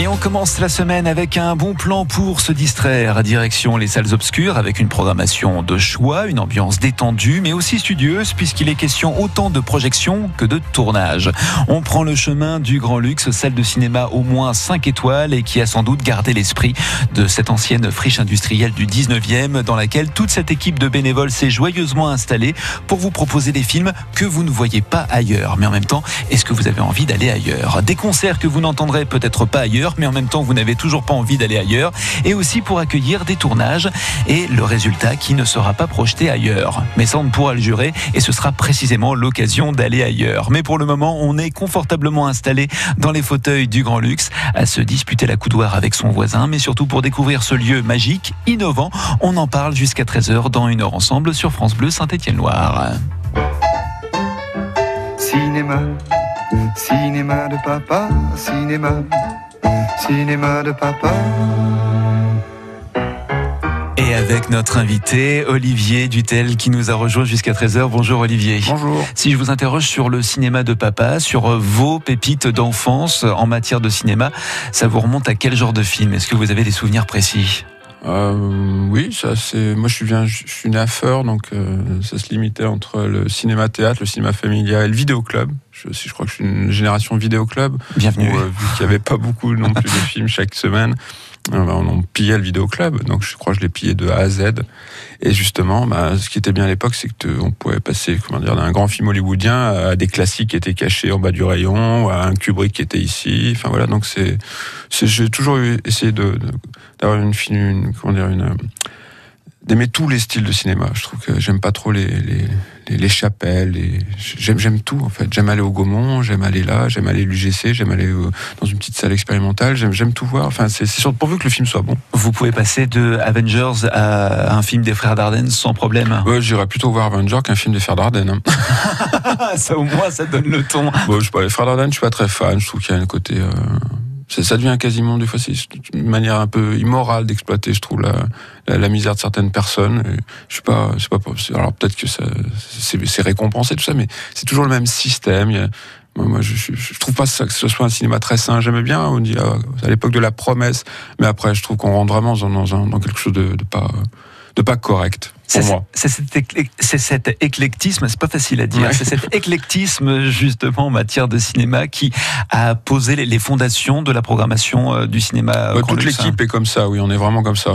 Et on commence la semaine avec un bon plan pour se distraire. Direction les salles obscures avec une programmation de choix, une ambiance détendue mais aussi studieuse puisqu'il est question autant de projection que de tournage. On prend le chemin du grand luxe, salle de cinéma au moins 5 étoiles et qui a sans doute gardé l'esprit de cette ancienne friche industrielle du 19e dans laquelle toute cette équipe de bénévoles s'est joyeusement installée pour vous proposer des films que vous ne voyez pas ailleurs. Mais en même temps, est-ce que vous avez envie d'aller ailleurs? Des concerts que vous n'entendrez peut-être pas ailleurs mais en même temps vous n'avez toujours pas envie d'aller ailleurs, et aussi pour accueillir des tournages et le résultat qui ne sera pas projeté ailleurs. Mais ça on ne pourra le jurer et ce sera précisément l'occasion d'aller ailleurs. Mais pour le moment on est confortablement installé dans les fauteuils du grand luxe à se disputer la coudoir avec son voisin, mais surtout pour découvrir ce lieu magique, innovant. On en parle jusqu'à 13h dans une heure ensemble sur France Bleu Saint-Étienne-Loire. Cinéma, cinéma de papa, cinéma cinéma de papa. Et avec notre invité, Olivier Dutel, qui nous a rejoint jusqu'à 13h. Bonjour Olivier. Bonjour. Si je vous interroge sur le cinéma de papa, sur vos pépites d'enfance en matière de cinéma, ça vous remonte à quel genre de film? Est-ce que vous avez des souvenirs précis? Euh, oui, ça c'est. Moi, je suis, bien, je suis né à Feur, donc euh, ça se limitait entre le cinéma-théâtre, le cinéma familial et le vidéoclub. Je, je crois que je suis une génération vidéoclub. Bienvenue. Où, euh, vu qu'il n'y avait pas beaucoup non plus de films chaque semaine, euh, bah, on pillait le vidéoclub, donc je crois que je l'ai pillé de A à Z. Et justement, bah, ce qui était bien à l'époque, c'est que on pouvait passer, comment dire, d'un grand film hollywoodien à des classiques qui étaient cachés en bas du rayon, à un Kubrick qui était ici. Enfin voilà, donc c'est, j'ai toujours essayé d'avoir une, une, comment dire, d'aimer tous les styles de cinéma. Je trouve que j'aime pas trop les, les, chapelles. Les... J'aime, tout, en fait. J'aime aller au Gaumont, j'aime aller là, j'aime aller à l'UGC, j'aime aller euh, dans une petite salle expérimentale, j'aime, tout voir. Enfin, c'est, pourvu que le film soit bon. Vous pouvez passer de Avengers à un film des frères Dardenne sans problème? Ouais, j'irais plutôt voir Avengers qu'un film des frères Dardenne. Hein. ça, au moins, ça donne le ton. Bon, je sais pas, les frères Dardenne, je suis pas très fan. Je trouve qu'il y a un côté... Euh ça devient quasiment des fois c'est une manière un peu immorale d'exploiter je trouve la, la, misère de certaines personnes je suis pas c'est pas alors peut-être que ça c'est récompensé tout ça mais c'est toujours le même système moi, je, je, trouve pas ça, que ce soit un cinéma très sain. J'aimais bien, on dit à, l'époque de la promesse, mais après, je trouve qu'on rentre vraiment dans, dans, dans quelque chose de, de pas de pas correct. C'est cet éclectisme, c'est pas facile à dire, c'est cet éclectisme justement en matière de cinéma qui a posé les fondations de la programmation euh, du cinéma. Ouais, toute l'équipe est comme ça, oui, on est vraiment comme ça.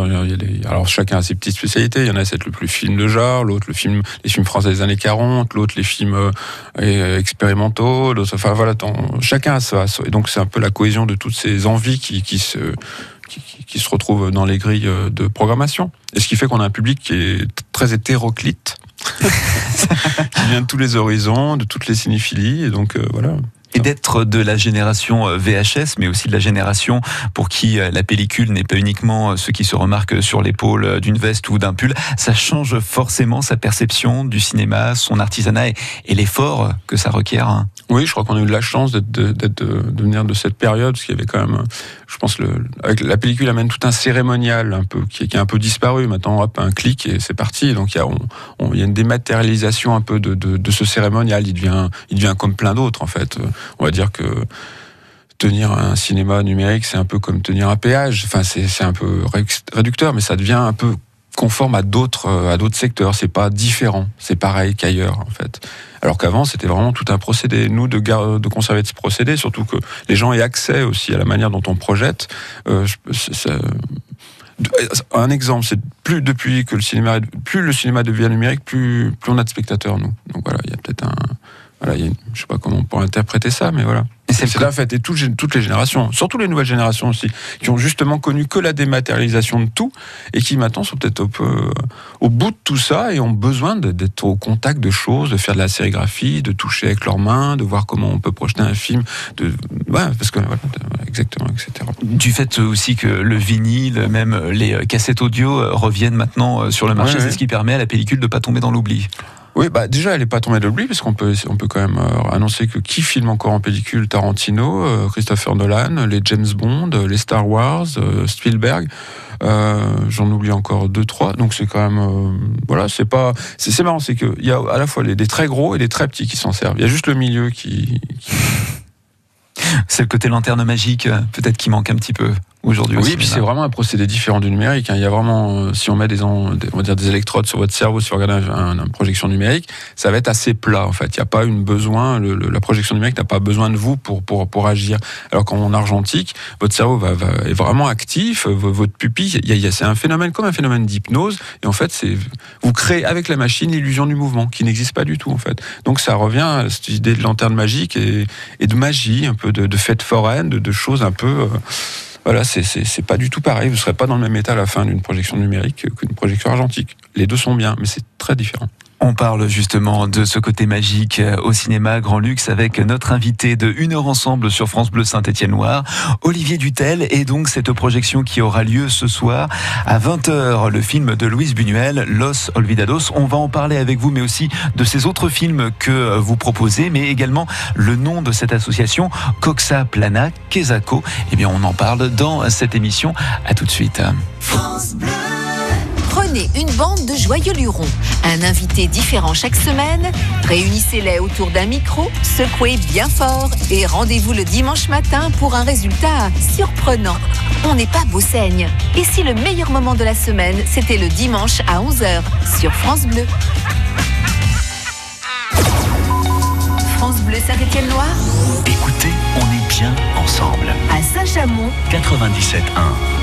Alors chacun a ses petites spécialités. Il y en a c'est le plus film de genre, l'autre le film, les films français des années 40, l'autre les films euh, euh, expérimentaux. Enfin voilà, chacun a ça. Et donc c'est un peu la cohésion de toutes ces envies qui, qui se qui, se retrouvent dans les grilles euh, de programmation. Et ce qui fait qu'on a un public qui est très hétéroclite, qui vient de tous les horizons, de toutes les cinéphilies, et donc euh, voilà et d'être de la génération euh, VHS, mais aussi de la génération pour qui euh, la pellicule n'est pas uniquement euh, ce qui se remarque sur l'épaule d'une veste ou d'un pull, ça change forcément sa perception du cinéma, son artisanat et, l'effort que ça requiert. Hein. Oui, je crois qu'on a eu de la chance d'être, de, de, venir de cette période, parce qu'il y avait quand même, je pense, la pellicule amène tout un cérémonial un peu qui, qui est un peu disparu. Maintenant, hop, un clic et c'est parti. Donc il y a, on, il y a une dématérialisation un peu de, de, ce cérémonial. Il devient, il devient comme plein d'autres en fait on va dire que tenir un cinéma numérique, c'est un peu comme tenir un péage. Enfin, c'est un peu réducteur, mais ça devient un peu conforme à d'autres à d'autres secteurs. C'est pas différent. C'est pareil qu'ailleurs, en fait. Alors qu'avant, c'était vraiment tout un procédé. Nous, de, de conserver ce procédé, surtout que les gens aient accès aussi à la manière dont on projette. Euh, un exemple, c'est plus depuis que le cinéma, plus le cinéma devient numérique, plus plus on a de spectateurs nous. Donc voilà, il y a peut-être un voilà, y a, je sais pas comment on pourrait interpréter ça, mais voilà. C'est la fête et toutes les générations, surtout les nouvelles générations aussi, qui ont justement connu que la dématérialisation de tout et qui maintenant sont peut-être au, bout de tout ça et ont besoin d'être au contact de choses, de faire de la sérigraphie, de toucher avec leurs mains, de voir comment on peut projeter un film, de, ouais, parce que voilà, exactement, etc. Du fait aussi que le vinyle, même les cassettes audio reviennent maintenant sur le marché, c'est ce qui permet à la pellicule de pas tomber dans l'oubli. Oui, bah déjà, elle n'est pas tombée de l'oubli, parce qu'on peut, on peut quand même euh, annoncer que qui filme encore en pellicule? Tarantino, euh, Christopher Nolan, les James Bond, les Star Wars, euh, Spielberg. J'en oublie encore deux, trois. Donc c'est quand même, voilà, c'est pas, c'est marrant, c'est qu'il y a à la fois des très gros et des très petits qui s'en servent. Il y a juste le milieu qui... C'est le côté lanterne magique, peut-être qui manque un petit peu aujourd'hui. Oui, puis c'est vraiment un procédé différent du numérique. Hein. Il y a vraiment, euh, si on met des, on va dire des électrodes sur votre cerveau, si vous regardez une projection numérique, ça va être assez plat en fait. Il n'y a pas une besoin, le, la projection numérique n'a pas besoin de vous pour, pour, pour agir. Alors qu'en argentique, votre cerveau va, va, est vraiment actif, votre pupille, il y a, c'est un phénomène comme un phénomène d'hypnose. Et en fait, c'est vous créez avec la machine l'illusion du mouvement qui n'existe pas du tout en fait. Donc ça revient à cette idée de lanterne magique et, et de magie, un peu de, de fête foraine, de, de choses un peu euh, voilà, c'est pas du tout pareil. Vous ne serez pas dans le même état à la fin d'une projection numérique qu'une projection argentique. Les deux sont bien, mais c'est très différent. On parle justement de ce côté magique euh, au cinéma Grand Luxe avec notre invité de Une heure ensemble sur France Bleu Saint-Étienne-Noir, Olivier Dutel, et donc cette projection qui aura lieu ce soir à 20h, le film de Louise Buñuel, Los Olvidados. On va en parler avec vous, mais aussi de ces autres films que vous proposez, mais également le nom de cette association, Coxa Plana Quesaco. Eh bien, on en parle dans cette émission. À tout de suite. France Bleu Une bande de joyeux lurons, un invité différent chaque semaine, réunissez-les autour d'un micro, secouez bien fort et rendez-vous le dimanche matin pour un résultat surprenant. On n'est pas beau saigne. Et si le meilleur moment de la semaine, c'était le dimanche à 11h sur France Bleu? France Bleu Saint-Étienne-Loire? Écoutez, on est bien ensemble. À Saint-Chamond? 97.1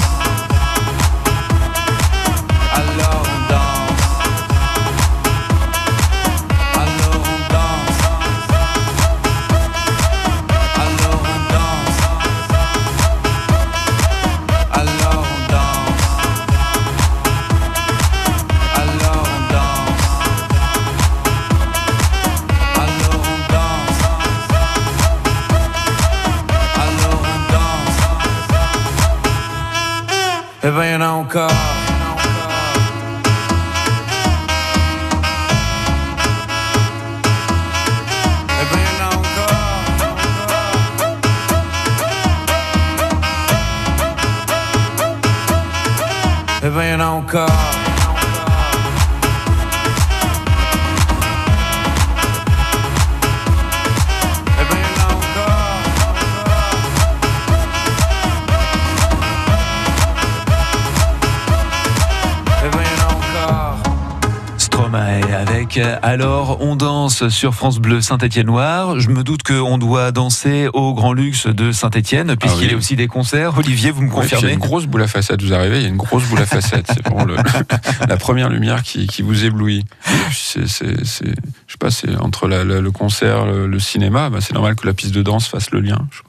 Alors on danse sur France Bleu Saint-Étienne-Noir. Je me doute qu'on doit danser au Grand Luxe de Saint-Étienne puisqu'il Ah oui. y a aussi des concerts. Olivier, vous me puis il y a confirmez une grosse boule à facettes, vous arrivez, il y a une grosse boule à facettes. C'est vraiment le- la première lumière qui, qui vous éblouit. C'est, c'est, c'est- je sais pas, c'est entre la- la- le concert, le, le cinéma, bah, c'est normal que la piste de danse fasse le lien, je.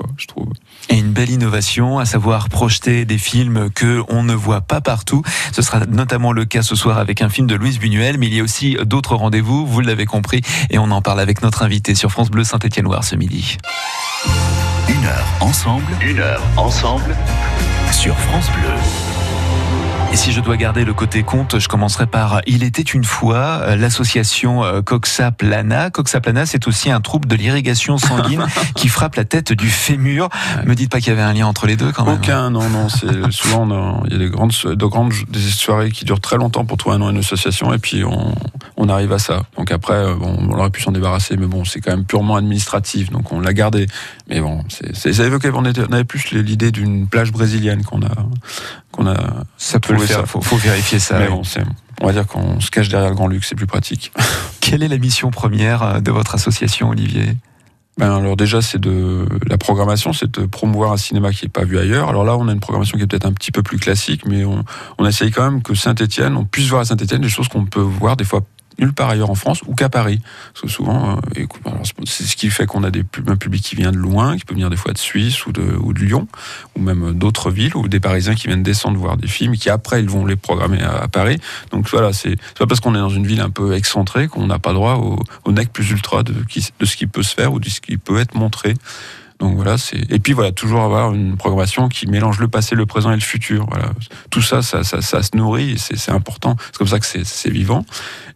Et une belle innovation, à savoir projeter des films que on ne voit pas partout. Ce sera notamment le cas ce soir avec un film de Louise Buñuel, mais il y a aussi d'autres rendez-vous, vous l'avez compris, et on en parle avec notre invité sur France Bleu Saint-Étienne-Noir ce midi. Une heure ensemble. Une heure ensemble. Sur France Bleu. Et si je dois garder le côté conte, je commencerai par Il était une fois euh, l'association euh, Coxa Plana. Coxa Plana, c'est aussi un trouble de l'irrigation sanguine qui frappe la tête du fémur. Me dites pas qu'il y avait un lien entre les deux quand même. Aucun, non, non. C'est souvent on a- il y a des grandes, de grandes des soirées qui durent très longtemps pour trouver un nom à une association, et puis on, on arrive à ça. Donc après, euh, bon, on aurait pu s'en débarrasser, mais bon, c'est quand même purement administratif, donc on l'a gardé. Mais bon, c'est, on, était- on avait plus l'idée d'une plage brésilienne qu'on a, qu'on a. Ça peut le faire, ça. faut, faut vérifier ça. mais bon, c'est, on va dire qu'on se cache derrière le grand luxe, c'est plus pratique. Quelle est la mission première euh, de votre association, Olivier? Ben alors déjà c'est de la programmation, c'est de promouvoir un cinéma qui n'est pas vu ailleurs. Alors là on a une programmation qui est peut-être un petit peu plus classique, mais on, on essaye quand même que Saint-Étienne, on puisse voir à Saint-Étienne des choses qu'on peut voir des fois nulle part ailleurs en France ou qu'à Paris. Parce que souvent, euh, c'est ce qui fait qu'on a des, un public qui vient de loin, qui peut venir des fois de Suisse ou de, ou de Lyon, ou même d'autres villes, ou des Parisiens qui viennent descendre voir des films, qui après ils vont les programmer à, Paris. Donc voilà, c'est pas parce qu'on est dans une ville un peu excentrée qu'on n'a pas droit au, nec plus ultra de, de ce qui peut se faire ou de ce qui peut être montré. Et puis voilà, toujours avoir une programmation qui mélange le passé, le présent et le futur. Voilà, tout ça, ça, ça, ça se nourrit, et c'est important. C'est comme ça que c'est vivant.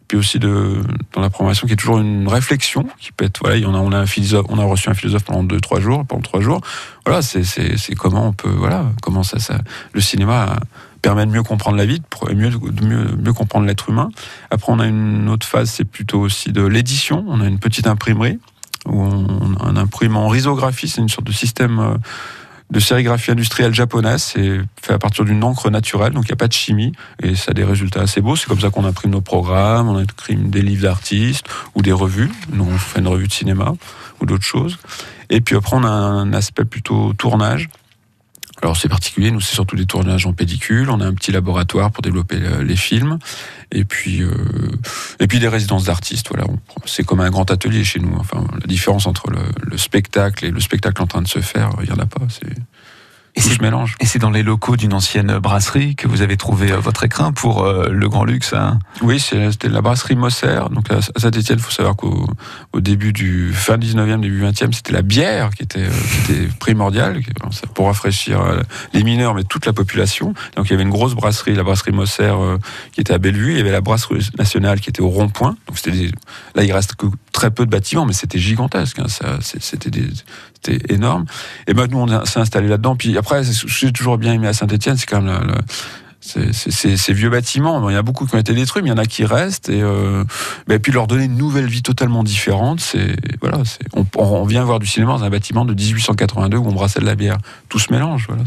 Puis aussi dans la programmation qui est toujours une réflexion qui peut être voilà, on a on a reçu un philosophe pendant deux trois jours, pendant trois jours. Voilà, c'est comment on peut voilà comment ça ça le cinéma permet de mieux comprendre la vie, de mieux comprendre l'être humain. Après, on a une autre phase, c'est plutôt aussi de l'édition. On a une petite imprimerie où on, imprime en risographie, c'est une sorte de système euh, de sérigraphie industrielle japonaise. C'est fait à partir d'une encre naturelle, donc il n'y a pas de chimie, et ça a des résultats assez beaux. C'est comme ça qu'on imprime nos programmes, on imprime des livres d'artistes ou des revues. Nous, on fait une revue de cinéma ou d'autres choses. Et puis après, on a un aspect plutôt tournage. Alors c'est particulier, nous c'est surtout des tournages en pellicule, on a un petit laboratoire pour développer le- les films, et puis euh, et puis des résidences d'artistes. Voilà, c'est comme un grand atelier chez nous. Enfin, la différence entre le, le spectacle et le spectacle en train de se faire, il y en a pas. Et c'est mélange. et c'est dans les locaux d'une ancienne brasserie que vous avez trouvé euh, votre écrin pour euh, le grand luxe. hein. Oui, c'était la brasserie Mosser. Donc à Saint-Étienne, il faut savoir qu'au au début du fin 19e, début 20e, c'était la bière qui était, euh, qui était primordiale pour rafraîchir les mineurs, mais toute la population. Donc il y avait une grosse brasserie, la brasserie Mosser, euh, qui était à Bellevue. Il y avait la brasserie nationale qui était au Rond-Point. Donc c'était des- là, il reste que très peu de bâtiments, mais c'était gigantesque. hein. C'était des- énorme. Et ben nous, on s'est installé là-dedans. Puis après, j'ai toujours bien aimé à Saint-Étienne, c'est quand même c'est- ces vieux bâtiments. Il y en a beaucoup qui ont été détruits, mais il y en a qui restent. Et, euh, puis leur donner une nouvelle vie totalement différente. C'est voilà, on, on vient voir du cinéma dans un bâtiment de 1882 où on brassait de la bière. Tout se mélange. Voilà.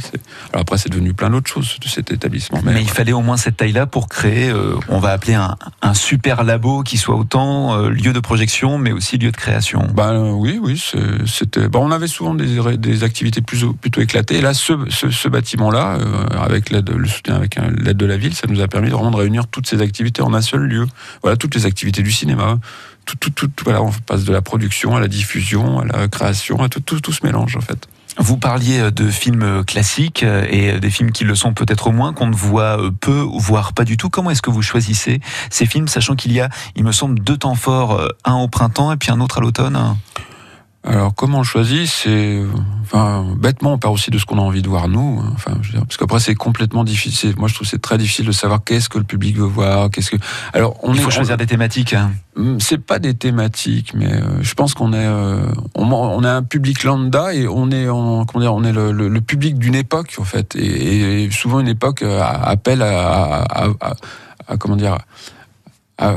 Alors après, c'est devenu plein d'autres choses de cet établissement. Mais, Mais, il fallait au moins cette taille-là pour créer, euh, on va appeler un, un super labo qui soit autant euh, lieu de projection, mais aussi lieu de création. Ben oui, oui, c'était. ben, on avait souvent des, activités plus, plutôt éclatées. Et là, ce, ce, ce bâtiment-là, avec l'aide, le soutien avec un- l'aide de la ville, ça nous a permis de vraiment de réunir toutes ces activités en un seul lieu. Voilà, toutes les activités du cinéma. Tout, tout, tout, voilà, on passe de la production à la diffusion, à la création, à tout, tout, tout se mélange en fait. Vous parliez euh, de films classiques euh, et des films qui le sont peut-être moins, qu'on ne voit euh, peu, voire pas du tout. Comment est-ce que vous choisissez ces films, sachant qu'il y a, il me semble, deux temps forts, euh, un au printemps et puis un autre à l'automne hein? Alors comment on choisit C'est enfin bêtement on part aussi de ce qu'on a envie de voir nous. hein. Enfin je veux dire, parce qu'après c'est complètement difficile. Moi je trouve que c'est très difficile de savoir qu'est-ce que le public veut voir. Qu'est-ce que alors on Il faut choisir des thématiques. hein. Hum, C'est pas des thématiques, mais euh, je pense qu'on est, euh, on, on a un public lambda et on est, en, comment dire, on est le, le- le public d'une époque en fait, et, et souvent une époque euh, appelle à, à- à- à- à- comment dire, à,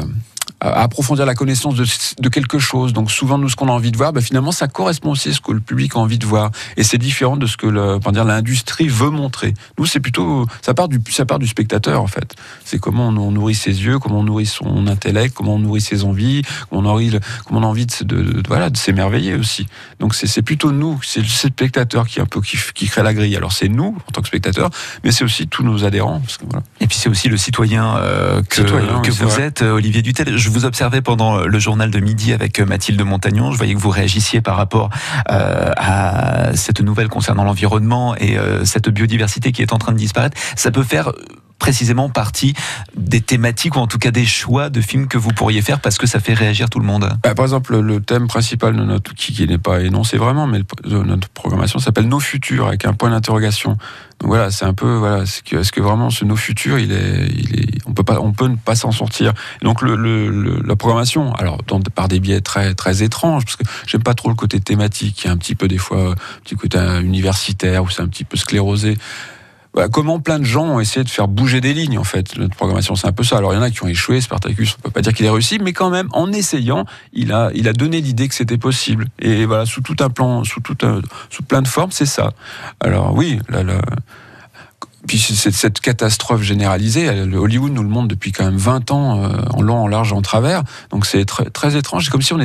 à approfondir la connaissance de, de, quelque chose. Donc souvent, nous, ce qu'on a envie de voir, bah, finalement, ça correspond aussi à ce que le public a envie de voir. Et c'est différent de ce que le, dire l'industrie veut montrer. Nous, c'est plutôt, ça part du, ça part du spectateur en fait. C'est comment on, nourrit ses yeux, comment on nourrit son intellect, comment on nourrit ses envies, comment on, nourrit comment on a envie de, de, voilà, de s'émerveiller aussi. Donc c'est plutôt nous, c'est le spectateur qui un peu qui, qui crée la grille. Alors c'est nous en tant que spectateurs, mais c'est aussi tous nos adhérents. Parce que, voilà. Et puis c'est aussi le citoyen euh, que, que vous êtes, euh, Olivier Dutel. Je vous observais pendant le journal de midi avec euh, Mathilde Montagnon. Je voyais que vous réagissiez par rapport euh, à cette nouvelle concernant l'environnement et euh, cette biodiversité qui est en train de disparaître. Ça peut faire précisément partie des thématiques ou en tout cas des choix de films que vous pourriez faire parce que ça fait réagir tout le monde? Bah, Par exemple, le thème principal de notre outil, qui n'est pas énoncé vraiment, mais notre programmation s'appelle Nos futurs avec un point d'interrogation. Donc voilà, c'est un peu voilà, est-ce que, est que, vraiment ce Nos futurs, il est, on peut pas, on peut ne pas s'en sortir. donc le, le, la programmation, alors par des biais très très étranges, parce que j'aime pas trop le côté thématique, qui est un petit peu des fois un petit côté universitaire où c'est un petit peu sclérosé. Bah, comment plein de gens ont essayé de faire bouger des lignes en fait. Notre programmation, c'est un peu ça. Alors il y en a qui ont échoué. Spartacus, on peut pas dire qu'il ait réussi, mais quand même, en essayant, il a, il a donné l'idée que c'était possible. Et voilà, sous tout un plan, sous tout un, sous plein de formes, c'est ça. Alors oui, là, là puis cette, catastrophe généralisée, Hollywood nous le montre depuis quand même 20 ans, euh, en long, en large, en travers. Donc c'est très, très étrange. C'est comme si on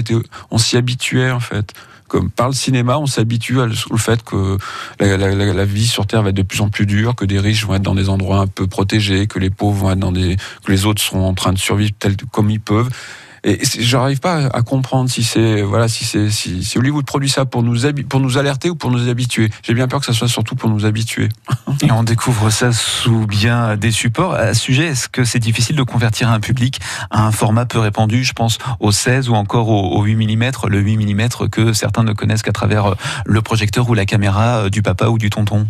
on s'y habituait en fait comme par le cinéma, on s'habitue au fait que la, vie sur Terre va être de plus en plus dure, que des riches vont être dans des endroits un peu protégés, que les pauvres vont être dans des, que les autres sont en train de survivre tel comme ils peuvent. Et j'arrive pas à comprendre si c'est voilà si c'est si, si, Hollywood produit ça pour nous pour nous alerter ou pour nous habituer. J'ai bien peur que ça soit surtout pour nous habituer. Et on découvre ça sous bien des supports. À ce sujet, est-ce que c'est difficile de convertir un public à un format peu répandu Je pense au 16 ou encore au, 8 mm, le 8 mm que certains ne connaissent qu'à travers euh, le projecteur ou la caméra euh, du papa ou du tonton?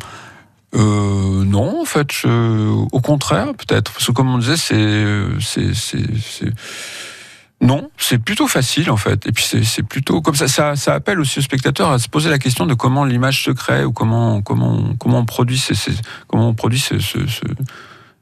Euh, non, en fait, au contraire, peut-être. Parce que comme on disait, c'est, c'est, non, c'est plutôt facile en fait. Et puis c'est plutôt comme ça, ça, ça. appelle aussi le spectateur à se poser la question de comment l'image se crée ou comment comment comment on produit ces, comment on produit ce, ce,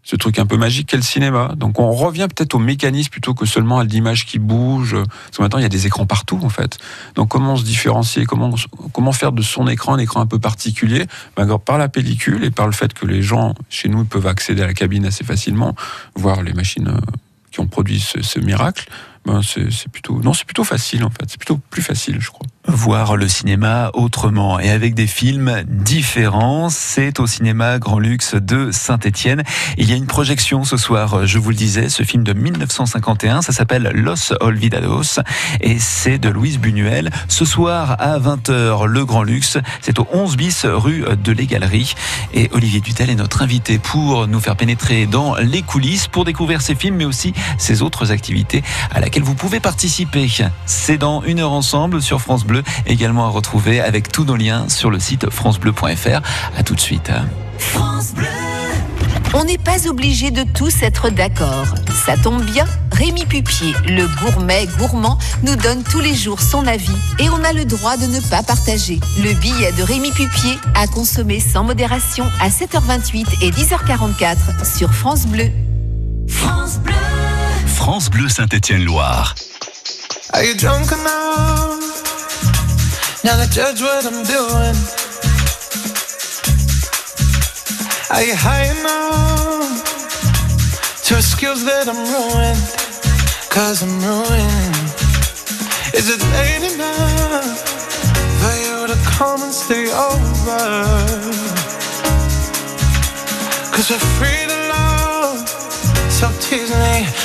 ce, truc un peu magique qu'est le cinéma. Donc on revient peut-être au mécanisme plutôt que seulement à l'image qui bouge. Parce que maintenant il y a des écrans partout en fait. Donc comment se différencier, comment comment faire de son écran un écran un peu particulier? Ben, par la pellicule et par le fait que les gens chez nous peuvent accéder à la cabine assez facilement, voir les machines euh, qui ont produit ce miracle ben c'est plutôt non, c'est plutôt facile en fait. C'est plutôt plus facile, je crois voir le cinéma autrement et avec des films différents. C'est au cinéma Grand Luxe de Saint-Étienne. Il y a une projection ce soir, je vous le disais, ce film de 1951, ça s'appelle Los Olvidados et c'est de Louise Buñuel. Ce soir à 20h, le Grand Luxe, c'est au 11 bis rue de Les Galeries et Olivier Dutel est notre invité pour nous faire pénétrer dans les coulisses pour découvrir ces films mais aussi ces autres activités à laquelle vous pouvez participer. C'est dans une heure ensemble sur France Bleu également à retrouver avec tous nos liens sur le site francebleu.fr. À tout de suite. France Bleu. On n'est pas obligé de tous être d'accord. Ça tombe bien, Rémi Pupier, le gourmet gourmand, nous donne tous les jours son avis et on a le droit de ne pas partager. Le billet de Rémi Pupier à consommer sans modération à 7h28 et 10h44 sur France Bleu. France Bleu. France Bleu Saint-Étienne-Loire. Now they judge what I'm doing. Are you high enough? To skills that I'm ruined? Cause I'm ruined. Is it late enough for you to come and stay over? Cause we're free to love, so tease me.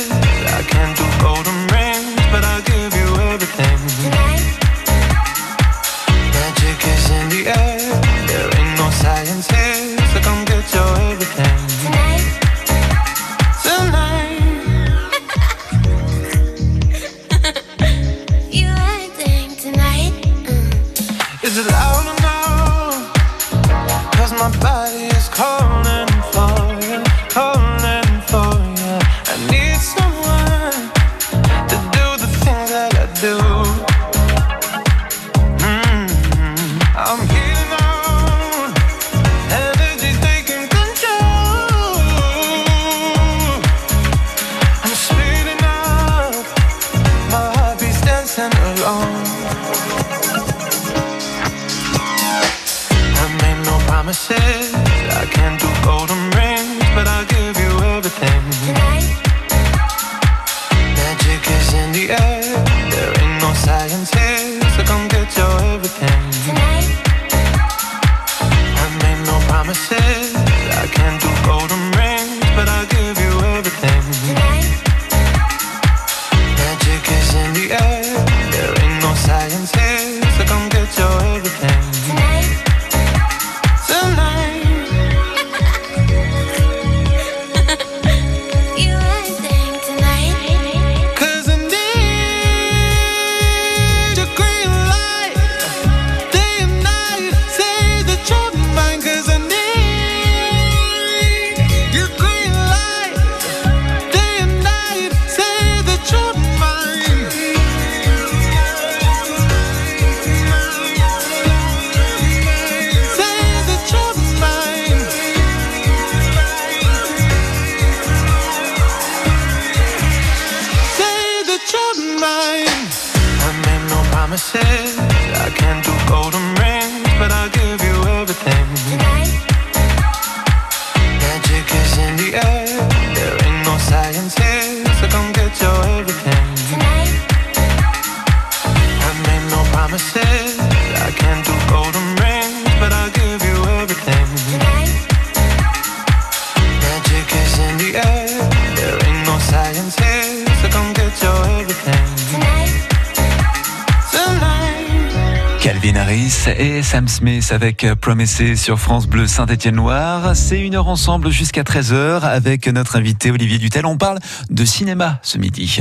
Smith avec Promised sur France Bleu Saint-Étienne-Loire. C'est une heure ensemble jusqu'à 13h avec notre invité Olivier Dutel. On parle de cinéma ce midi.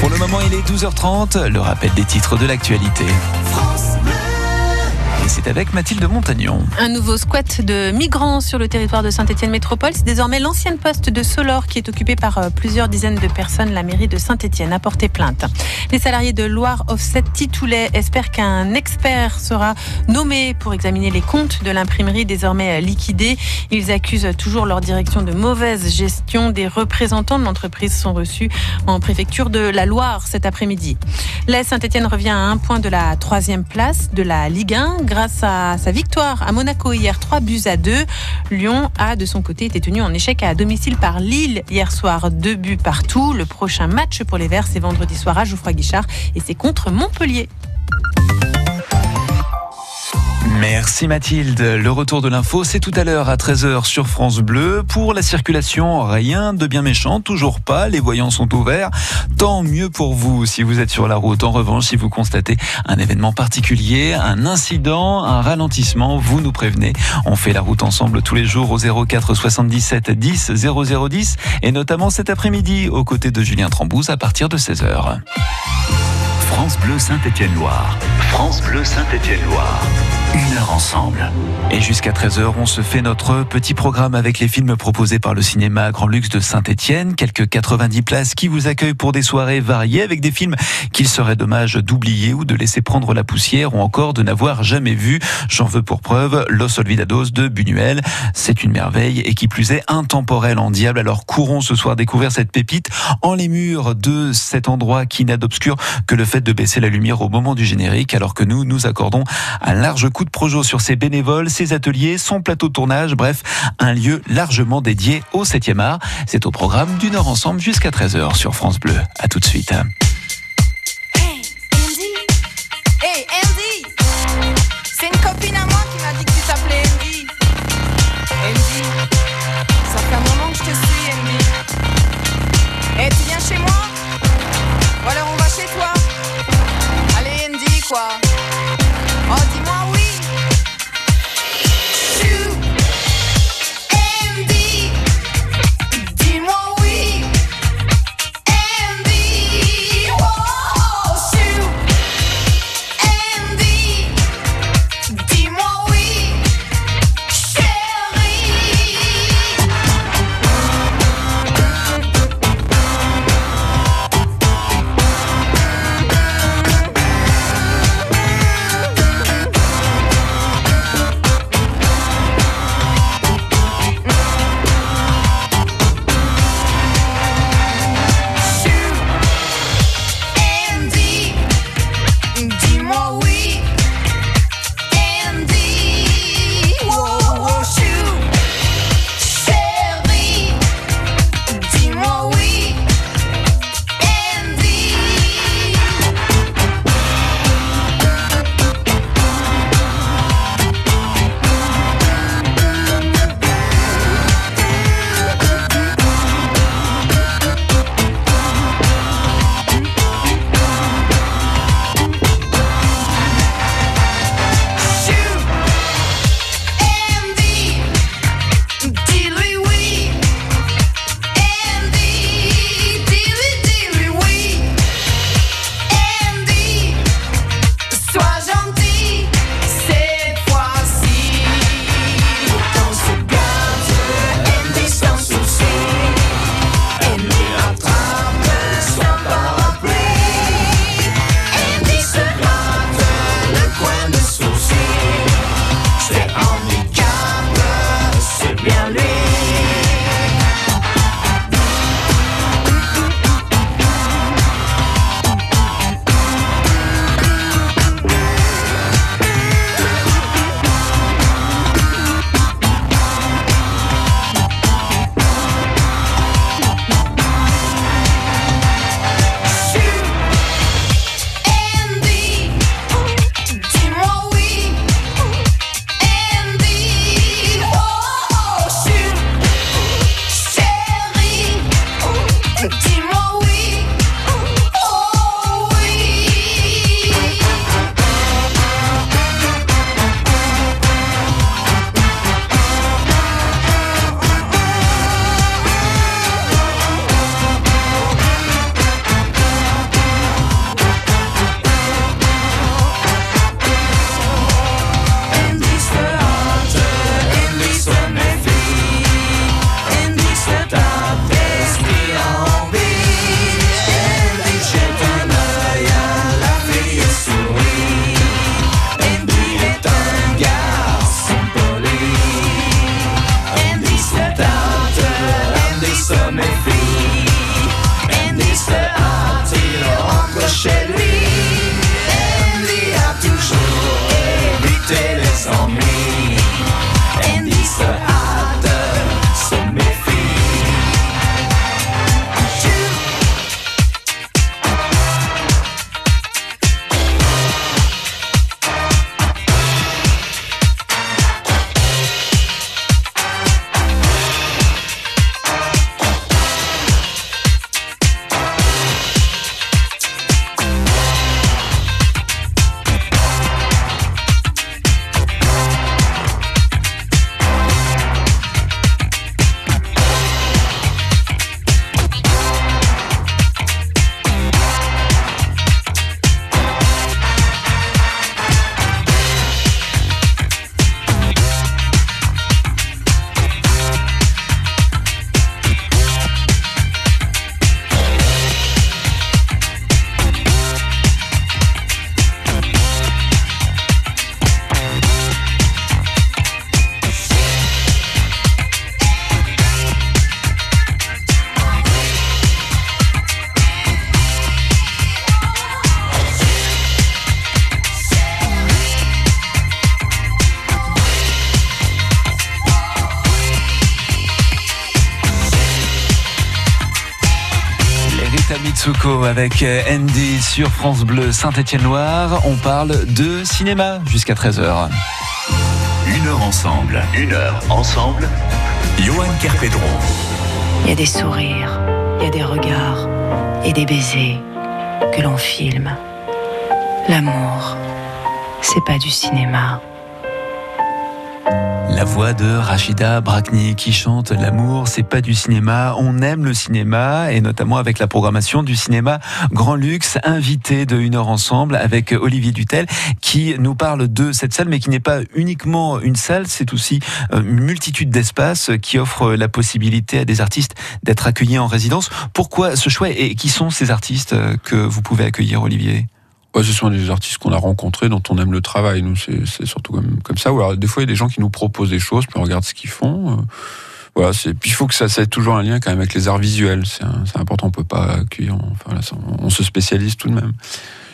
Pour le moment, il est 12h30. Le rappel des titres de l'actualité c'est avec Mathilde Montagnon. Un nouveau squat de migrants sur le territoire de Saint-Étienne Métropole. C'est désormais l'ancienne poste de Solor qui est occupée par euh, plusieurs dizaines de personnes. La mairie de Saint-Étienne a porté plainte. Les salariés de Loire Offset Titoulet espèrent qu'un expert sera nommé pour examiner les comptes de l'imprimerie désormais liquidée. Ils accusent toujours leur direction de mauvaise gestion. Des représentants de l'entreprise sont reçus en préfecture de la Loire cet après-midi. La Saint-Étienne revient à un point de la troisième place de la Ligue 1 grâce sa victoire à Monaco hier 3 buts à 2. Lyon a de son côté été tenu en échec à domicile par Lille hier soir 2 buts partout. Le prochain match pour les Verts c'est vendredi soir à Geoffroy Guichard et c'est contre Montpellier. Merci Mathilde. Le retour de l'info, c'est tout à l'heure à 13h sur France Bleu. Pour la circulation, rien de bien méchant, toujours pas. Les voyants sont ouverts. Tant mieux pour vous si vous êtes sur la route. En revanche, si vous constatez un événement particulier, un incident, un ralentissement, vous nous prévenez. On fait la route ensemble tous les jours au 04 77 10 0010 et notamment cet après-midi aux côtés de Julien Trambouze à partir de 16h. France Bleu Saint-Étienne-Loire. France Bleu Saint-Étienne-Loire. Une heure ensemble. Et jusqu'à 13h, on se fait notre petit programme avec les films proposés par le cinéma Grand Luxe de Saint-Étienne. Quelques 90 places qui vous accueillent pour des soirées variées avec des films qu'il serait dommage d'oublier ou de laisser prendre la poussière ou encore de n'avoir jamais vu. J'en veux pour preuve Los Olvidados de Buñuel. C'est une merveille et qui plus est intemporelle en diable. Alors courons ce soir découvrir cette pépite en les murs de cet endroit qui n'a d'obscur que le fait de baisser la lumière au moment du générique alors que nous nous accordons un large coup de projo sur ses bénévoles, ses ateliers, son plateau de tournage, bref, un lieu largement dédié au 7e art. C'est au programme d'une heure ensemble jusqu'à 13h sur France Bleu. À tout de suite. Avec euh, Andy sur France Bleu Saint-Étienne-Loire. On parle de cinéma jusqu'à 13h. Une heure ensemble, une heure ensemble. Johan Kerpedron. Il y a des sourires, il y a des regards et des baisers que l'on filme. L'amour, c'est pas du cinéma. La voix de Rachida Brakni qui chante L'amour, c'est pas du cinéma. On aime le cinéma et notamment avec la programmation du cinéma Grand Luxe, invité de Une heure ensemble avec Olivier Dutel qui nous parle de cette salle mais qui n'est pas uniquement une salle, c'est aussi euh, une multitude d'espaces qui offrent la possibilité à des artistes d'être accueillis en résidence. Pourquoi ce choix et qui sont ces artistes euh, que vous pouvez accueillir Olivier? Ouais, ce sont des artistes qu'on a rencontrés, dont on aime le travail. Nous, c'est surtout comme, comme ça. Ou alors, des fois, il y a des gens qui nous proposent des choses, puis on regarde ce qu'ils font. Euh, voilà, c'est. Puis il faut que ça, ça ait toujours un lien quand même avec les arts visuels. C'est important. On peut pas accueillir. Enfin, là, on, on se spécialise tout de même.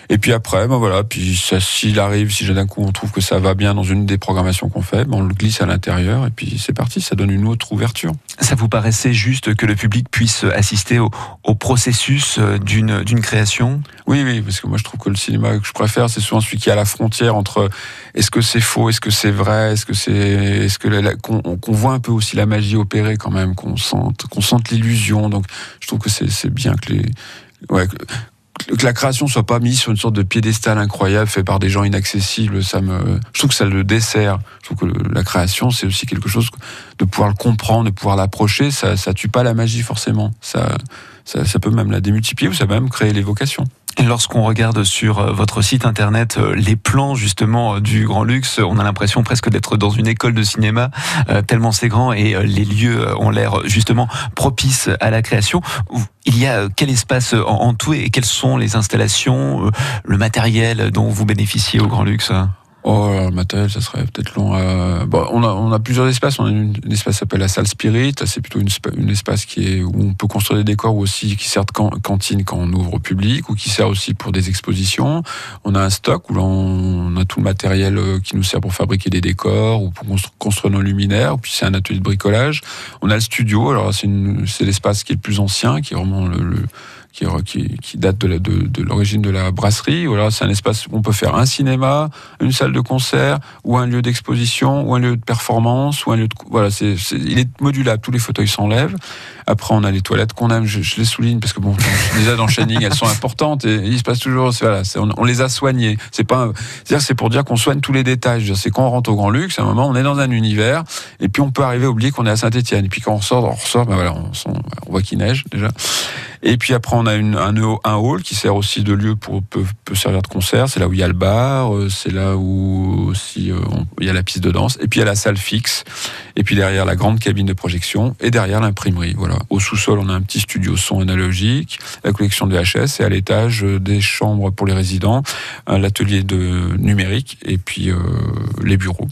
Et puis après, ben voilà, puis ça, s'il arrive, si d'un coup on trouve que ça va bien dans une des programmations qu'on fait, ben on le glisse à l'intérieur et puis c'est parti, ça donne une autre ouverture. Ça vous paraissait juste que le public puisse assister au, au processus euh, d'une d'une création? Oui, oui, parce que moi je trouve que le cinéma que je préfère, c'est souvent celui qui est à la frontière entre est-ce que c'est faux, est-ce que c'est vrai, est-ce que c'est, est-ce que qu'on voit un peu aussi la magie opérer quand même, qu'on sente, qu'on sente l'illusion. Donc je trouve que c'est bien que les ouais, que la création soit pas mise sur une sorte de piédestal incroyable fait par des gens inaccessibles, ça me, je trouve que ça le dessert. Je trouve que la création, c'est aussi quelque chose de pouvoir le comprendre, de pouvoir l'approcher. Ça, ça tue pas la magie forcément. Ça, ça, ça peut même la démultiplier ou ça peut même créer l'évocation. Lorsqu'on regarde sur euh, votre site internet euh, les plans justement euh, du Grand Luxe, on a l'impression presque d'être dans une école de cinéma, tellement c'est grand et les lieux ont l'air justement propices à la création. Il y a quel espace en tout et quelles sont les installations, le matériel dont vous bénéficiez au Grand Luxe Oh, le matériel, ça serait peut-être long. Bon, on, a, plusieurs espaces. On a une, un espace qui s'appelle la salle Spirit. C'est plutôt une, une, espace qui est, où on peut construire des décors aussi qui sert de can, cantine quand on ouvre au public ou qui sert aussi pour des expositions. On a un stock où on a tout le matériel euh, qui nous sert pour fabriquer des décors ou pour construire nos luminaires. Puis c'est un atelier de bricolage. On a le studio. Alors c'est l'espace qui est le plus ancien, qui est vraiment le qui, date de, l'origine de la brasserie. Voilà, c'est un espace où on peut faire un cinéma, une salle de concert, ou un lieu d'exposition, ou un lieu de performance, ou un lieu de voilà, c'est, il est modulable. Tous les fauteuils s'enlèvent. Après, on a les toilettes qu'on aime. Je, les souligne parce que bon, déjà dans Shining, elles sont importantes et il se passe toujours. Voilà, on, on, les a soignées. C'est pas, c'est-à-dire c'est pour dire qu'on soigne tous les détails. C'est quand on rentre au Grand Luxe, à un moment, on est dans un univers et puis on peut arriver à oublier qu'on est à Saint-Étienne. Et puis quand on ressort, on ressort, ben voilà, on, on voit qu'il neige déjà. Et puis après, on a une, un, hall qui sert aussi de lieu pour peut, servir de concert. C'est là où il y a le bar, euh, c'est là où aussi euh, on, il y a la piste de danse. Et puis il y a la salle fixe. Et puis derrière la grande cabine de projection et derrière l'imprimerie. Voilà. Au sous-sol, on a un petit studio son analogique, la collection de VHS et à l'étage euh, des chambres pour les résidents, l'atelier de numérique et puis les bureaux.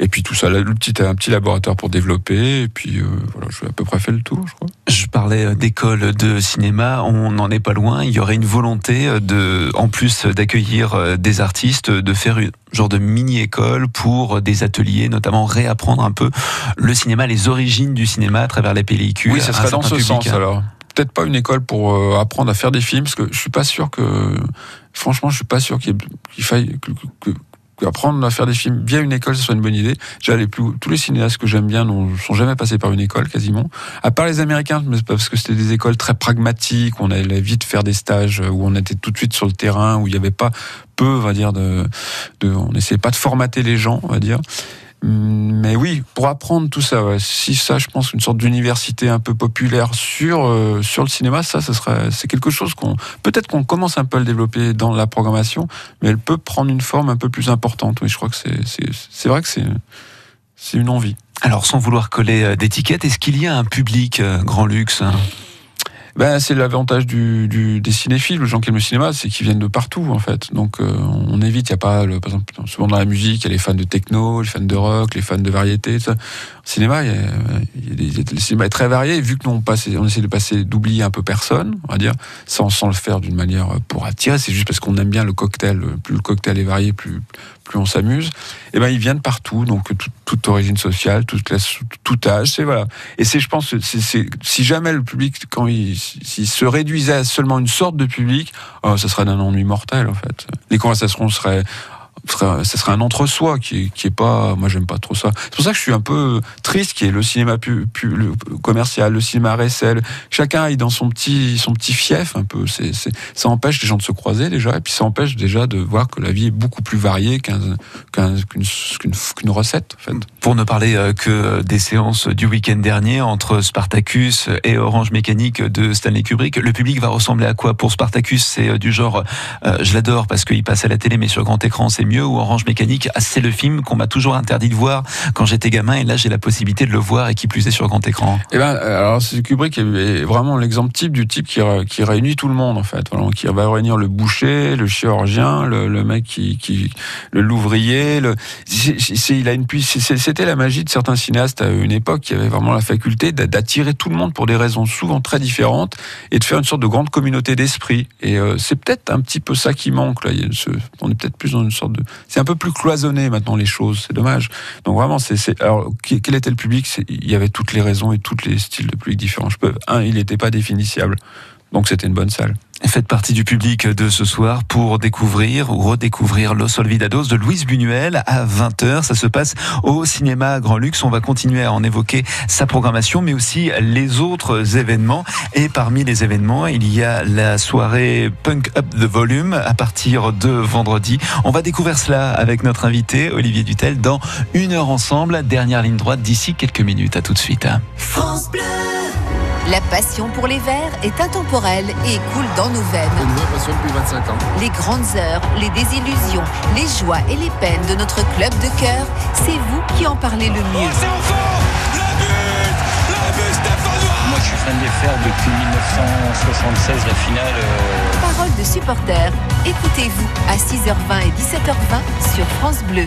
Et puis tout ça, le petit, un petit laboratoire pour développer. Et puis euh, voilà, j'ai à peu près fait le tour, je crois. Je parlais d'école de cinéma, on n'en est pas loin. Il y aurait une volonté de, en plus d'accueillir des artistes, de faire une genre de mini-école pour des ateliers, notamment réapprendre un peu le cinéma, les origines du cinéma à travers les pellicules. Oui, ça serait dans ce public. sens alors. Peut-être pas une école pour euh, apprendre à faire des films, parce que je suis pas sûr que, franchement, je suis pas sûr qu'il qu faille que, que, apprendre à faire des films via une école, ce soit une bonne idée. Déjà, plus, tous les cinéastes que j'aime bien ne sont jamais passés par une école, quasiment. À part les Américains, parce que c'était des écoles très pragmatiques, où on allait vite faire des stages, où on était tout de suite sur le terrain, où il n'y avait pas peu, on va dire, de, de on n'essayait pas de formater les gens, on va dire. Mais oui, pour apprendre tout ça, si ça, je pense, une sorte d'université un peu populaire sur euh, sur le cinéma, ça, ce serait, c'est quelque chose qu'on peut-être qu'on commence un peu à le développer dans la programmation, mais elle peut prendre une forme un peu plus importante. Oui, je crois que c'est c'est vrai que c'est c'est une envie. Alors, sans vouloir coller d'étiquette, est-ce qu'il y a un public euh, grand luxe hein? Ben, c'est l'avantage du, des cinéphiles, les gens qui aiment le cinéma, c'est qu'ils viennent de partout en fait. Donc euh, on évite, il y a pas, par exemple, souvent dans la musique, il y a les fans de techno, les fans de rock, les fans de variété. Ça. Au cinéma, y y a des, le cinéma est très varié. Vu que nous on essaie de passer, d'oublier un peu personne, on va dire, sans, sans le faire d'une manière pour attirer. C'est juste parce qu'on aime bien le cocktail. Plus le cocktail est varié, plus plus on s'amuse. Et ben ils viennent partout, donc toute, toute origine sociale, toute classe, tout âge, c'est voilà. Et c'est, je pense, c'est, si jamais le public quand il se réduisait à seulement une sorte de public, euh, ça serait d'un ennui mortel en fait. Les conversations seraient ça serait un entre-soi qui, est- qui est pas. Moi, j'aime pas trop ça. C'est pour ça que je suis un peu triste qu'il y ait le cinéma commercial, le cinéma récel. Chacun aille dans son petit, son petit fief un peu. C'est, ça empêche les gens de se croiser déjà, et puis ça empêche déjà de voir que la vie est beaucoup plus variée qu'un, qu'un- qu'une, qu'une, qu'une recette. Pour ne parler euh, que des séances du week-end dernier entre Spartacus et Orange Mécanique de Stanley Kubrick, le public va ressembler à quoi? Pour Spartacus, c'est euh, du genre, euh, je l'adore parce qu'il passe à la télé, mais sur grand écran, c'est mieux. Ou Orange Mécanique, ah, c'est le film qu'on m'a toujours interdit de voir quand j'étais gamin, et là j'ai la possibilité de le voir et qui plus est sur grand écran. Eh ben, alors Kubrick est- vraiment l'exemple type du type qui, ré- qui réunit tout le monde en fait, voilà, qui va réunir le boucher, le chirurgien, le, mec qui, le l'ouvrier. Il a une C'était la magie de certains cinéastes à une époque qui avaient vraiment la faculté d'a- d'attirer tout le monde pour des raisons souvent très différentes et de faire une sorte de grande communauté d'esprit. Et euh, c'est peut-être un petit peu ça qui manque là. Ce- on est peut-être plus dans une sorte de, c'est un peu plus cloisonné maintenant les choses. C'est dommage. Donc vraiment, c'est, alors quel était le public? Il y avait toutes les raisons et tous les styles de public différents. Je peux, un, il n'était pas définissable, donc c'était une bonne salle. Faites partie du public de ce soir pour découvrir ou redécouvrir Los Olvidados de Louise Buñuel à 20h. Ça se passe au cinéma Grand Luxe. On va continuer à en évoquer sa programmation, mais aussi les autres événements. Et parmi les événements, il y a la soirée Punk Up the Volume à partir de vendredi. On va découvrir cela avec notre invité Olivier Dutel dans une heure ensemble. Dernière ligne droite d'ici quelques minutes. À tout de suite. France Bleu. La passion pour les verts est intemporelle et coule dans nos veines. Une vraie passion depuis 25 ans. Les grandes heures, les désillusions, les joies et les peines de notre club de cœur, c'est vous qui en parlez le mieux. Moi, je suis fan des fers depuis 1976, la finale. euh, Parole de supporters, écoutez-vous à 6h20 et 17h20 sur France Bleu.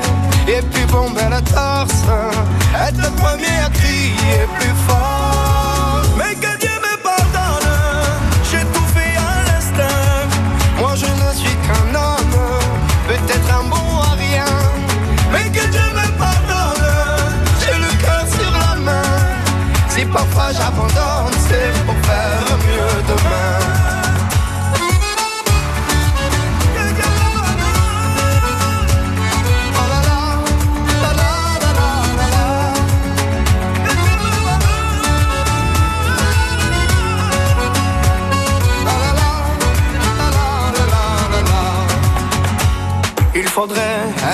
et puis bomber la torse, être le premier à crier plus fort.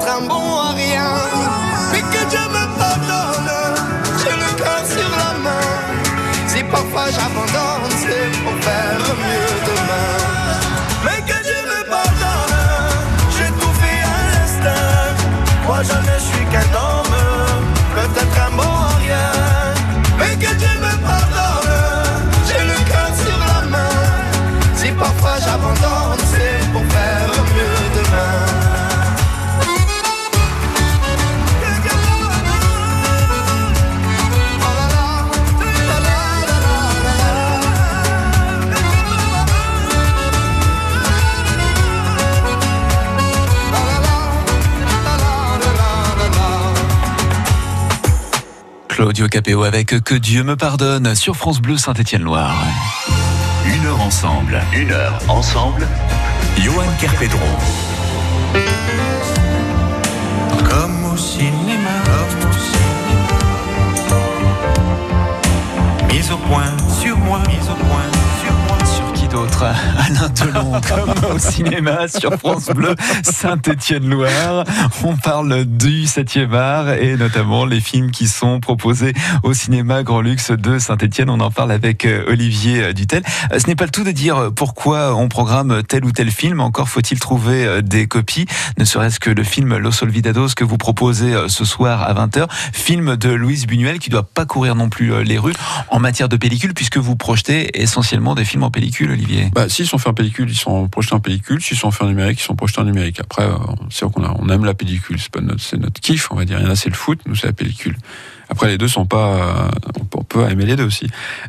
Bon Claudio Capéo avec Que Dieu me pardonne sur France Bleu Saint-Étienne-Loire. Une heure ensemble, une heure ensemble. Johan Kerpedron. Comme au cinéma, comme au cinéma. Mise au point sur moi, mise au point sur moi. Sur qui d'autre? Alain Delon, comme au cinéma sur France Bleu Saint-Étienne-Loire. On parle du 7e art et notamment les films qui sont proposés au cinéma Grand Luxe de Saint-Étienne. On en parle avec euh, Olivier Dutel. Euh, Ce n'est pas le tout de dire pourquoi on programme tel ou tel film. Encore faut-il trouver euh, des copies, ne serait-ce que le film Los Olvidados que vous proposez euh, ce soir à 20h. Film de Louise Buñuel qui doit pas courir non plus euh, les rues en matière de pellicule puisque vous projetez essentiellement des films en pellicule, Olivier. Bah, s'ils sont faits en pellicule, ils sont projetés en pellicule. S'ils sont faits en numérique, ils sont projetés en numérique. Après, euh, c'est sûr qu'on a- on aime la pellicule. C'est pas notre, c'est notre kiff, on va dire. Il y en a, c'est le foot, nous, c'est la pellicule. Après, les deux sont pas, euh, on peut- aimer les deux aussi.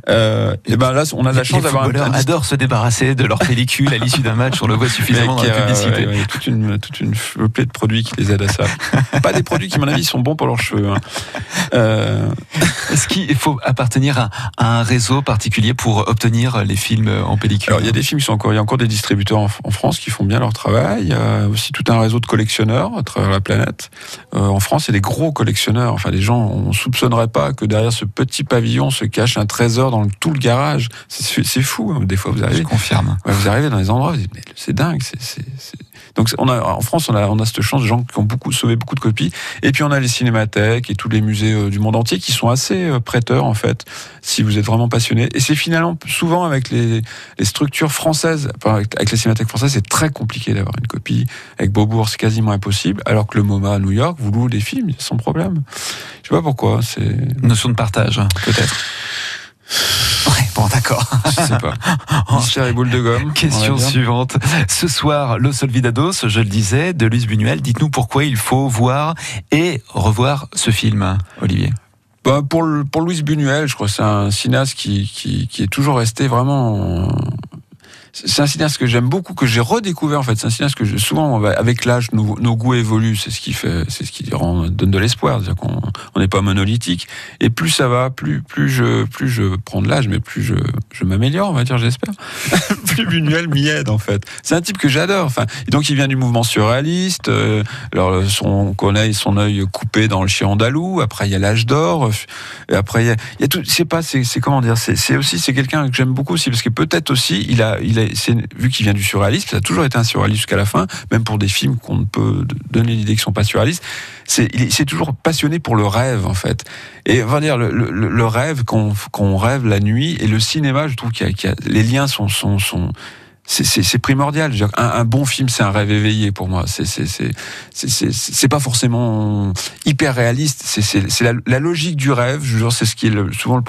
Euh, et ben là, on a de la chance les d'avoir footballeurs un adorent se débarrasser de leur pellicule à l'issue d'un match. On le voit suffisamment dans la euh, publicité. ouais, ouais, toute une toute une flopée de produits qui les aident à ça. pas des produits qui, à mon avis, sont bons pour leurs cheveux. hein. Euh, Est-ce qu'il faut appartenir à, à un réseau particulier pour obtenir les films en pellicule? Alors, il y a des films qui sont encore, il y a encore des distributeurs en, en France qui font bien leur travail. Il y a aussi tout un réseau de collectionneurs à travers la planète. Euh, en France, il y a des gros collectionneurs. Enfin, les gens, on soupçonnerait pas que derrière ce petit pavillon se cache un trésor dans le- tout le garage. C'est fou. hein. Des fois, vous Je arrivez, confirme. ouais, vous arrivez dans les endroits, vous dites, mais c'est dingue. c'est- Donc, on a, en France, on a, on a cette chance de gens qui ont beaucoup sauvé beaucoup de copies. Et puis, on a les cinémathèques et tous les musées euh, du monde entier qui sont assez euh, prêteurs, en fait, si vous êtes vraiment passionné. Et c'est finalement souvent avec les, les structures françaises, enfin, avec, les cinémathèques françaises, c'est très compliqué d'avoir une copie. Avec Beaubourg, c'est quasiment impossible. Alors que le MoMA à New York, vous louez des films sans problème. Je sais pas pourquoi. C'est, Notion de partage, peut-être. Ouais, bon, d'accord. je sais pas. Chair et boule de gomme. Question suivante. Ce soir, Los Olvidados, je le disais, de Luis Buñuel. Dites-nous pourquoi il faut voir et revoir ce film, Olivier. Bah, pour, le- pour Louis Buñuel, je crois que c'est un cinéaste qui, qui, qui est toujours resté vraiment. C'est un cinéaste que j'aime beaucoup, que j'ai redécouvert en fait. C'est un cinéaste que je- souvent, avec l'âge, nos, nos goûts évoluent. C'est ce qui fait, c'est ce qui rend, donne de l'espoir. C'est-à-dire qu'on on n'est pas monolithique. Et plus ça va, plus, plus je, plus je prends de l'âge, mais plus je, je m'améliore, on va dire, j'espère. plus Buñuel m'y aide en fait. C'est un type que j'adore. Enfin, et donc il vient du mouvement surréaliste. euh, alors son, on connaît son œil coupé dans le chien andalou. Après il y a l'âge d'or. Et après il y a, il y a tout. C'est pas, c'est comment dire. C'est aussi c'est quelqu'un que j'aime beaucoup aussi parce que peut-être aussi il a, il vu qu'il vient du surréalisme, ça a toujours été un surréaliste jusqu'à la fin, même pour des films qu'on ne peut donner l'idée qu'ils sont pas surréalistes. C'est il toujours passionné pour le rêve en fait. Et on va dire le, rêve qu'on rêve la nuit et le cinéma, je trouve qu'il y les liens sont sont c'est- primordial. Un, un bon film, c'est un rêve éveillé pour moi. C'est pas forcément hyper réaliste. C'est la, la logique du rêve. Je c'est ce qui est le, souvent le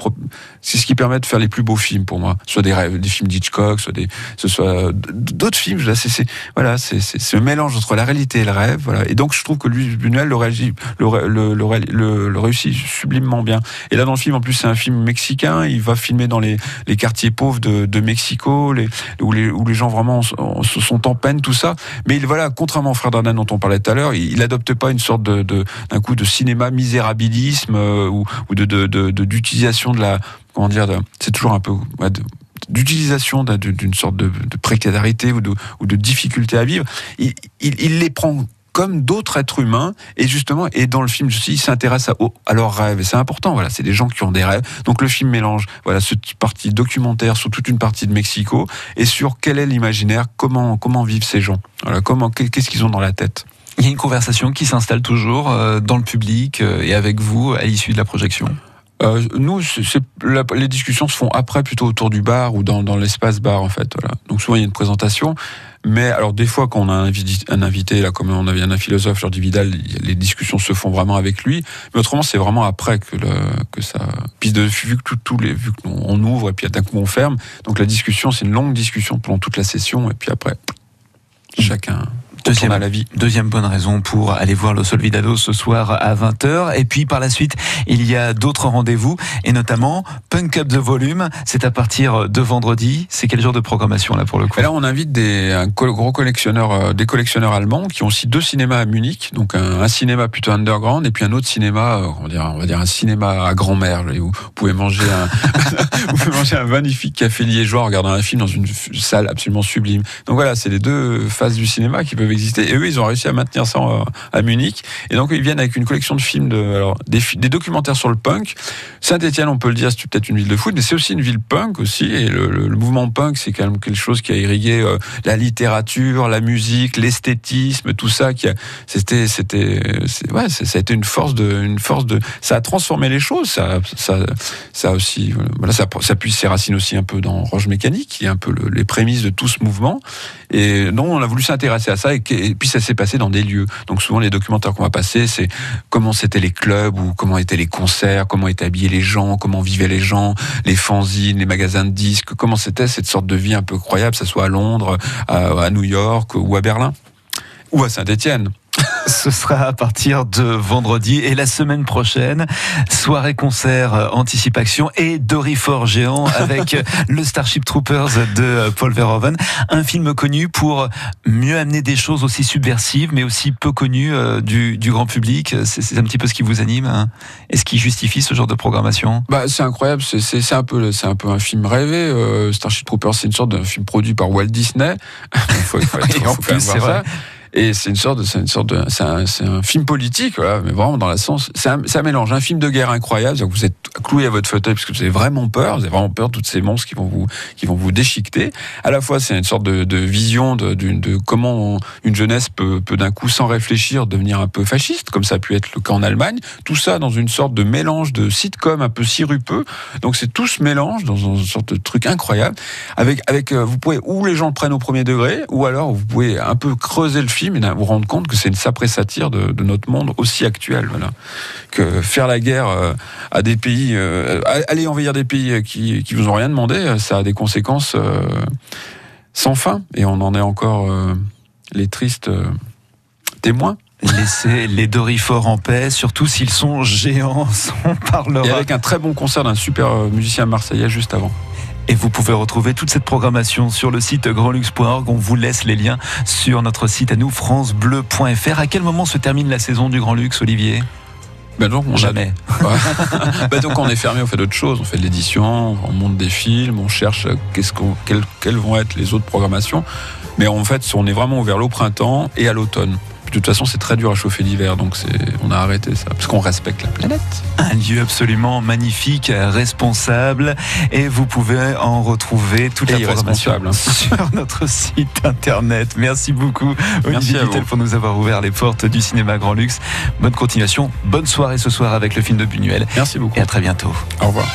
c'est ce qui permet de faire les plus beaux films pour moi. Soit des rêves, des films d'Hitchcock, soit des ce soit d'autres films. C'est voilà, c'est ce mélange entre la réalité et le rêve. Voilà. Et donc je trouve que lui, Buñuel le, le, le, le, ré- le- le réussit sublimement bien. Et là dans le film, en plus, c'est un film mexicain. Il va filmer dans les, les quartiers pauvres de, Mexico, les gens vraiment sont- en peine, tout ça. Mais il, voilà, contrairement au frère Dardan dont on parlait tout à l'heure, il il adopte pas une sorte de d'un coup de cinéma misérabilisme euh, ou, de d'utilisation de, la comment dire, c'est toujours un peu d'utilisation d'un- d'une sorte de, précarité ou de, ou de difficulté à vivre. Il les prend comme d'autres êtres humains. Et justement et dans le film aussi il s'intéresse à, à leurs rêves. Et c'est important voilà. C'est des gens qui ont des rêves. Donc le film mélange voilà ce petit partie documentaire sur toute une partie de Mexico et sur quel est l'imaginaire comment comment vivent ces gens. Voilà comment qu'est-ce qu'ils ont dans la tête. Il y a une conversation qui s'installe toujours euh, dans le public euh, et avec vous à l'issue de la projection. Euh, nous, la- les discussions se font après, plutôt autour du bar ou dans, dans l'espace bar, en fait. Voilà. Donc souvent, il y a une présentation. Mais alors, des fois, quand on a un, invité- un invité, là, comme on avait un philosophe, Jordi Vidal, les discussions se font vraiment avec lui. Mais autrement, c'est vraiment après que, le, que ça. Puis de, vu que tout, les, vu qu'on on ouvre et puis d'un coup on ferme, donc la discussion, c'est une longue discussion pendant toute la session. Et puis après, chacun. Deuxième, à la vie. deuxième bonne raison pour aller voir le Solvidado ce soir à 20h. Et puis par la suite, il y a d'autres rendez-vous, et notamment Punk Up the Volume. C'est à partir de vendredi. C'est quel genre de programmation là pour le coup Et là, on invite des un gros collectionneurs, euh, des collectionneurs allemands qui ont aussi deux cinémas à Munich. Donc un, un cinéma plutôt underground et puis un autre cinéma, euh, on va dire, on va dire un cinéma à grand-mère. Vous pouvez manger un, vous pouvez manger un magnifique café liégeois en regardant un film dans une salle absolument sublime. Donc voilà, c'est les deux phases du cinéma qui peuvent exister. Et eux, ils ont réussi à maintenir ça euh, à Munich. Et donc ils viennent avec une collection de films, de, alors des, des documentaires sur le punk. Saint-Étienne, on peut le dire, c'est peut-être une ville de foot, mais c'est aussi une ville punk aussi. Et le, mouvement punk, c'est quand même quelque chose qui a irrigué euh, la littérature, la musique, l'esthétisme, tout ça. Qui c'était, c'était, ouais, ça a été une force de, une force de, ça a transformé les choses. Ça, ça, ça aussi, voilà, ça, ça puise ses racines aussi un peu dans Roche Mécanique, qui est un peu le- les prémices de tout ce mouvement. Et non, on a voulu s'intéresser à ça, et, puis ça s'est passé dans des lieux. Donc souvent les documentaires qu'on va passer, c'est comment c'était les clubs ou comment étaient les concerts, comment étaient habillés les gens, comment vivaient les gens, les fanzines, les magasins de disques, comment c'était cette sorte de vie un peu croyable, que ça soit à Londres, à, à New York ou à Berlin ou à Saint-Étienne. Ce sera à partir de vendredi et la semaine prochaine, soirée concert euh, Anticipation et Dorifor géant avec euh, le Starship Troopers de euh, Paul Verhoeven. Un film connu pour mieux amener des choses aussi subversives mais aussi peu connues du, du grand public. C'est un petit peu ce qui vous anime hein et ce qui justifie ce genre de programmation. Bah, c'est incroyable, c'est- un peu, c'est un peu un film rêvé. euh, Starship Troopers, c'est une sorte de film produit par Walt Disney. Il faut, c'est ça. Et c'est une sorte de, c'est une sorte de, c'est un, un film politique, mais vraiment dans la sens, c'est un, mélange, un film de guerre incroyable, que vous êtes cloué à votre fauteuil parce que vous avez vraiment peur, vous avez vraiment peur de tous ces monstres qui vont vous, qui vont vous déchiqueter. À la fois, c'est une sorte de, de vision de, d'une- de comment une jeunesse peut, peut d'un coup, sans réfléchir, devenir un peu fasciste, comme ça a pu être le cas en Allemagne. Tout ça dans une sorte de mélange de sitcom un peu sirupeux. Donc c'est tout ce mélange dans une sorte de truc incroyable. Avec, avec, euh, vous pouvez ou les gens le prennent au premier degré, ou alors vous pouvez un peu creuser le film et là, vous rendre compte que c'est une sapré satire de, de notre monde aussi actuel. Voilà. Que faire la guerre euh, à des pays, euh, aller envahir des pays qui, qui vous ont rien demandé, euh, ça a des conséquences euh, sans fin. Et on en est encore euh, les tristes euh, témoins. Laissez les Dorifor en paix, surtout s'ils sont géants, on parlera. Et avec un très bon concert d'un super euh, musicien marseillais juste avant. Et vous pouvez retrouver toute cette programmation sur le site grandlux.org. On vous laisse les liens sur notre site à nous, francebleu.fr. À quel moment se termine la saison du Grand Lux, Olivier? Ben donc on Jamais. Bah donc on est fermé, on fait d'autres choses, on fait de l'édition, on monte des films, on cherche euh, qu'est-ce qu'on, quelles, quelles vont être les autres programmations. Mais en fait, on est vraiment ouvert au printemps et à l'automne. De toute façon, c'est très dur à chauffer l'hiver, donc on a arrêté ça, parce qu'on respecte la planète. Un lieu absolument magnifique, responsable. Et vous pouvez en retrouver toute Et la programmation irresponsable, sur notre site internet. Merci beaucoup, Olivier. Vittel, pour nous avoir ouvert les portes du cinéma Grand Lux. Bonne continuation, bonne soirée ce soir avec le film de Buñuel. Merci beaucoup. Et à très bientôt. Au revoir.